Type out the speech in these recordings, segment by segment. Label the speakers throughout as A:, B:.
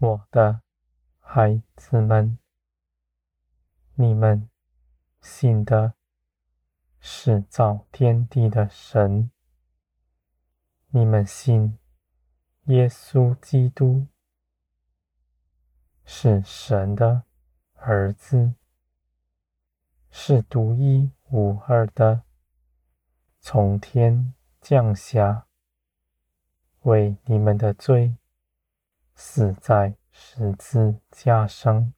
A: 我的孩子们，你们信的是造天地的神，你们信耶稣基督是神的儿子，是独一无二的，从天降下，为你们的罪死在十字架上，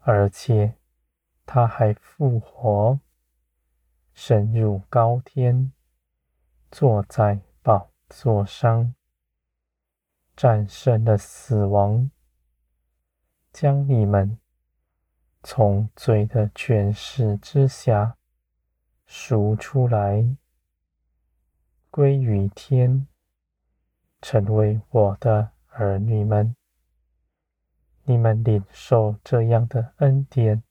A: 而且他还复活，升入高天，坐在宝座上，战胜了死亡，将你们从罪的权势之下赎出来。归于天，成为我的儿女们。你们领受这样的恩典，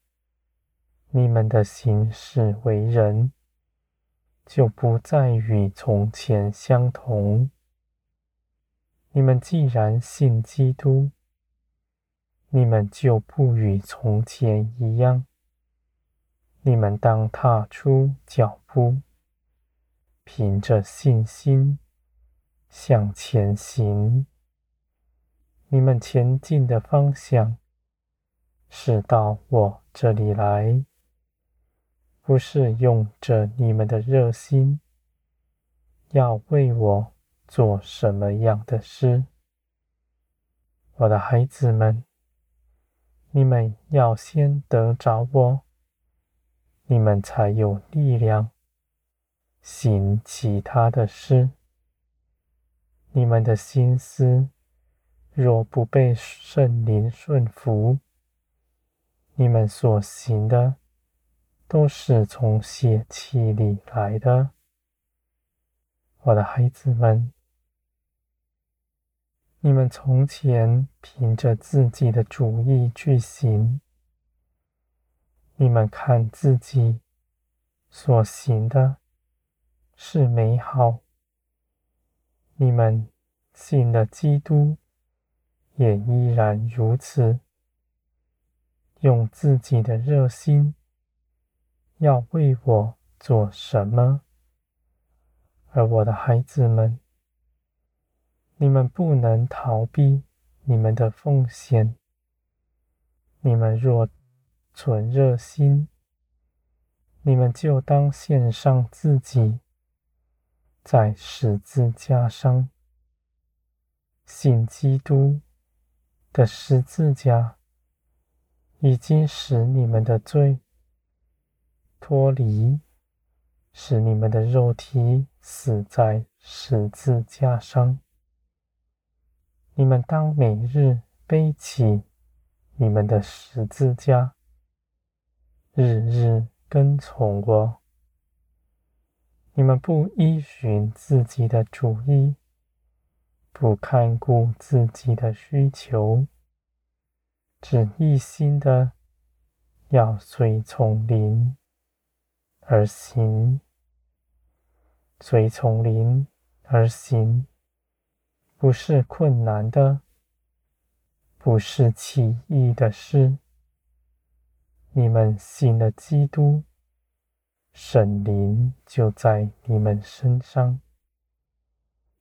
A: 你们的行事为人就不再与从前相同。你们既然信基督，你们就不与从前一样。你们当踏出脚步。凭着信心向前行，你们前进的方向是到我这里来，不是用着你们的热心，要为我做什么样的事。我的孩子们，你们要先得着我，你们才有力量。行其他的事，你们的心思若不被圣灵顺服，你们所行的都是从血气里来的。我的孩子们，你们从前凭着自己的主意去行，你们看自己所行的。是美好。你们信了基督，也依然如此，用自己的热心，要为我做什么？而我的孩子们，你们不能逃避你们的奉献。你们若存热心，你们就当献上自己。在十字架上，信基督的十字架已经使你们的罪脱离，使你们的肉体死在十字架上。你们当每日背起你们的十字架，日日跟从我。你们不依循自己的主意，不看顾自己的需求，只一心的要随从灵而行，随从灵而行，不是困难的，不是奇异的事。你们信了基督。圣灵就在你们身上，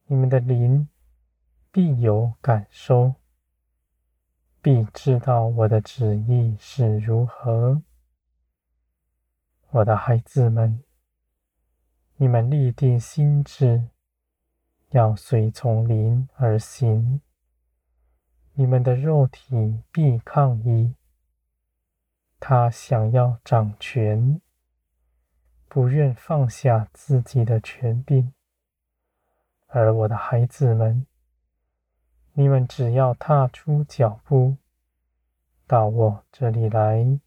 A: 你们的灵必有感受，必知道我的旨意是如何。我的孩子们，你们立定心志，要随从灵而行。你们的肉体必抗议，他想要掌权。不愿放下自己的权柄，而我的孩子们，你们只要踏出脚步到我这里来，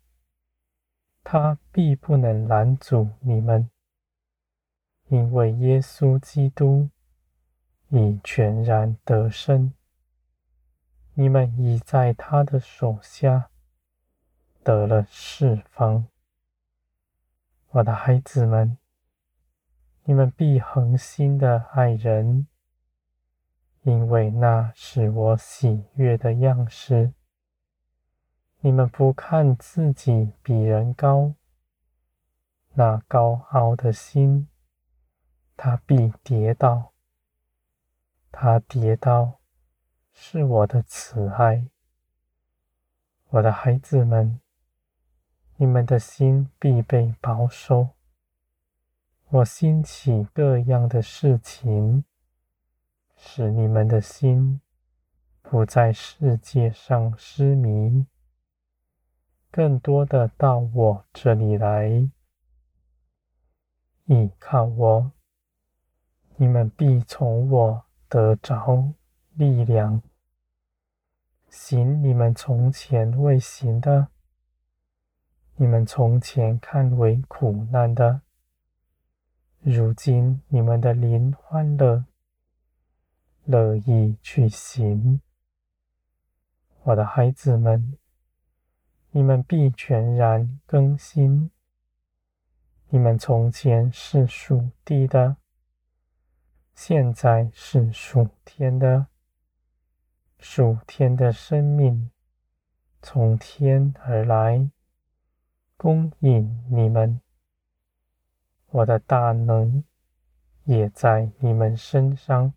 A: 他必不能拦阻你们，因为耶稣基督已全然得胜，你们已在他的手下得了释放。我的孩子们，你们必恒心的爱人，因为那是我喜悦的样式。你们不看自己比人高，那高傲的心，他必跌倒。他跌倒，是我的慈爱。我的孩子们，你们的心必被保守。我兴起各样的事情，使你们的心不在世界上失迷。更多的到我这里来，依靠我，你们必从我得着力量，行你们从前未行的，你们从前看为苦难的，如今你们的灵欢乐，乐意去行。我的孩子们。你们必全然更新。你们从前是属地的，现在是属天的。属天的生命从天而来，供应你们。我的大能也在你们身上，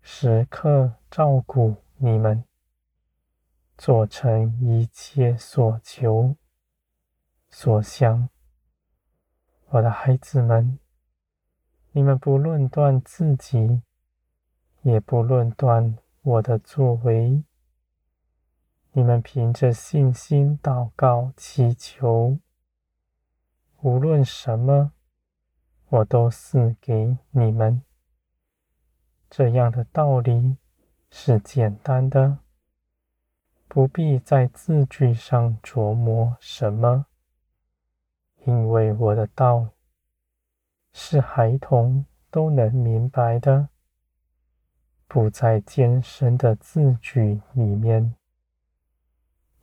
A: 时刻照顾你们。做成一切所求所想，我的孩子们，你们不论断自己，也不论断我的作为。你们凭着信心祷告祈求，无论什么，我都赐给你们。这样的道理是简单的。不必在字句上琢磨什么，因为我的道是孩童都能明白的，不在艰深的字句里面。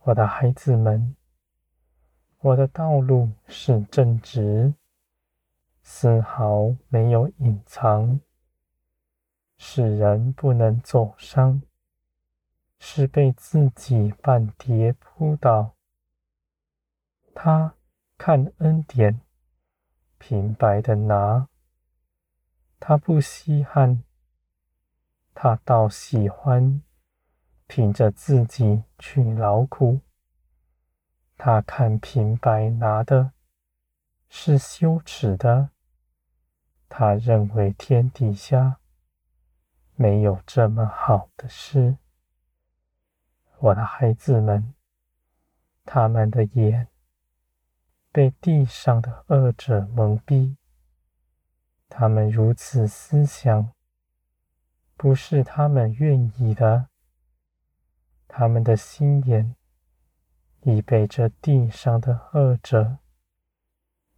A: 我的孩子们，我的道路是正直，丝毫没有隐藏，使人不能走伤。是被自己绊跌扑倒。他看恩典，平白的拿，他不稀罕，他倒喜欢凭着自己去劳苦。他看平白拿的是羞耻的，他认为天底下没有这么好的事。我的孩子们，他们的眼被地上的恶者蒙蔽，他们如此思想，不是他们愿意的。他们的心眼已被这地上的恶者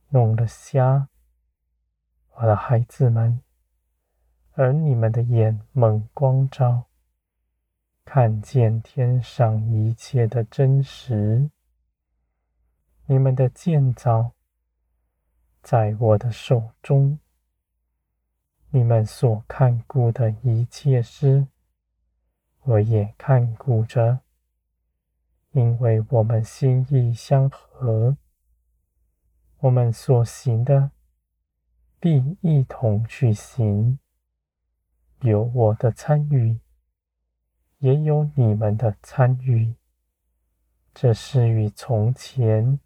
A: 弄了瞎。我的孩子们，而你们的眼蒙光照。看见天上一切的真实，你们的建造在我的手中，你们所看顾的一切事，我也看顾着，因为我们心意相合，我们所行的必一同去行，有我的参与。也有你们的参与，这是与从前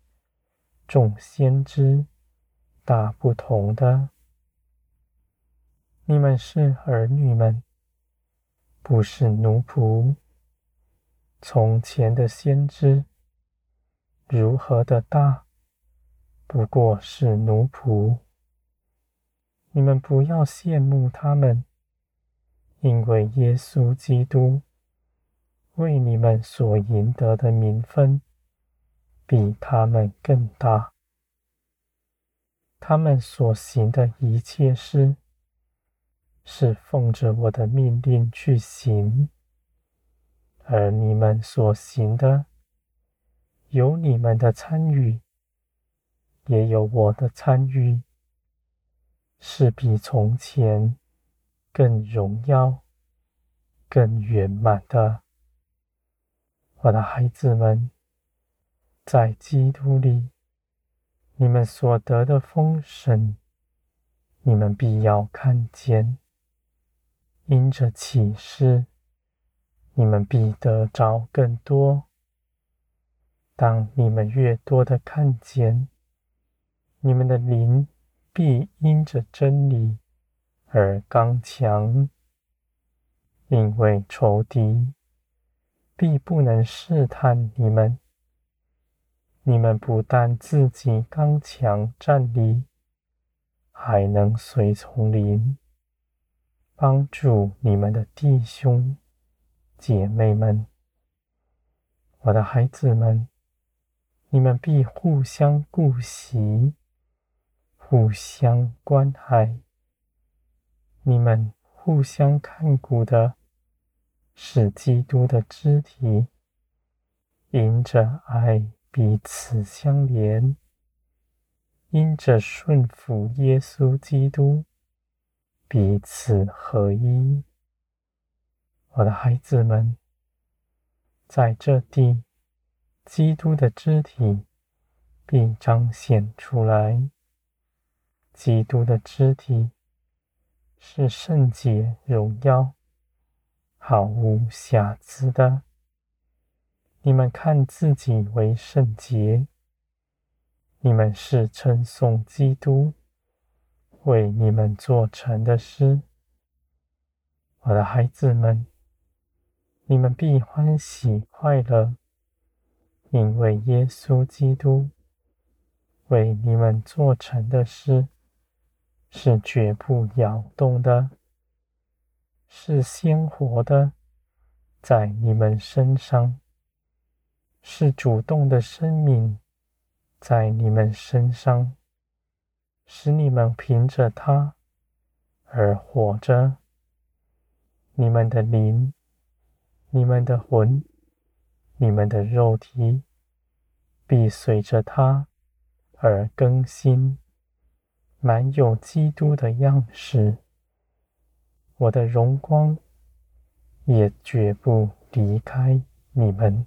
A: 众先知大不同的。你们是儿女们，不是奴仆。从前的先知如何的大，不过是奴仆。你们不要羡慕他们，因为耶稣基督。为你们所赢得的名分，比他们更大。他们所行的一切事，是奉着我的命令去行；而你们所行的，有你们的参与，也有我的参与，是比从前更荣耀、更圆满的。我的孩子们，在基督里，你们所得的丰盛，你们必要看见；因着启示，你们必得着更多。当你们越多的看见，你们的灵必因着真理而刚强，因为仇敌必不能试探你们。你们不但自己刚强站立，还能随从灵，帮助你们的弟兄姐妹们。我的孩子们。你们必互相顾惜，互相关爱。你们互相看顾的，是基督的肢体，因着爱彼此相连，因着顺服耶稣基督，彼此合一。我的孩子们，在这地。基督的肢体必彰显出来。基督的肢体是圣洁、荣耀、毫无瑕疵的。你们看自己为圣洁，你们是称颂基督为你们做成的诗。我的孩子们，你们必欢喜快乐。因为耶稣基督为你们做成的诗是绝不摇动的，是鲜活的，在你们身上，是主动的生命，在你们身上，使你们凭着它而活着。你们的灵，你们的魂。你们的肉体必随着它而更新，满有基督的样式。我的荣光也绝不离开你们。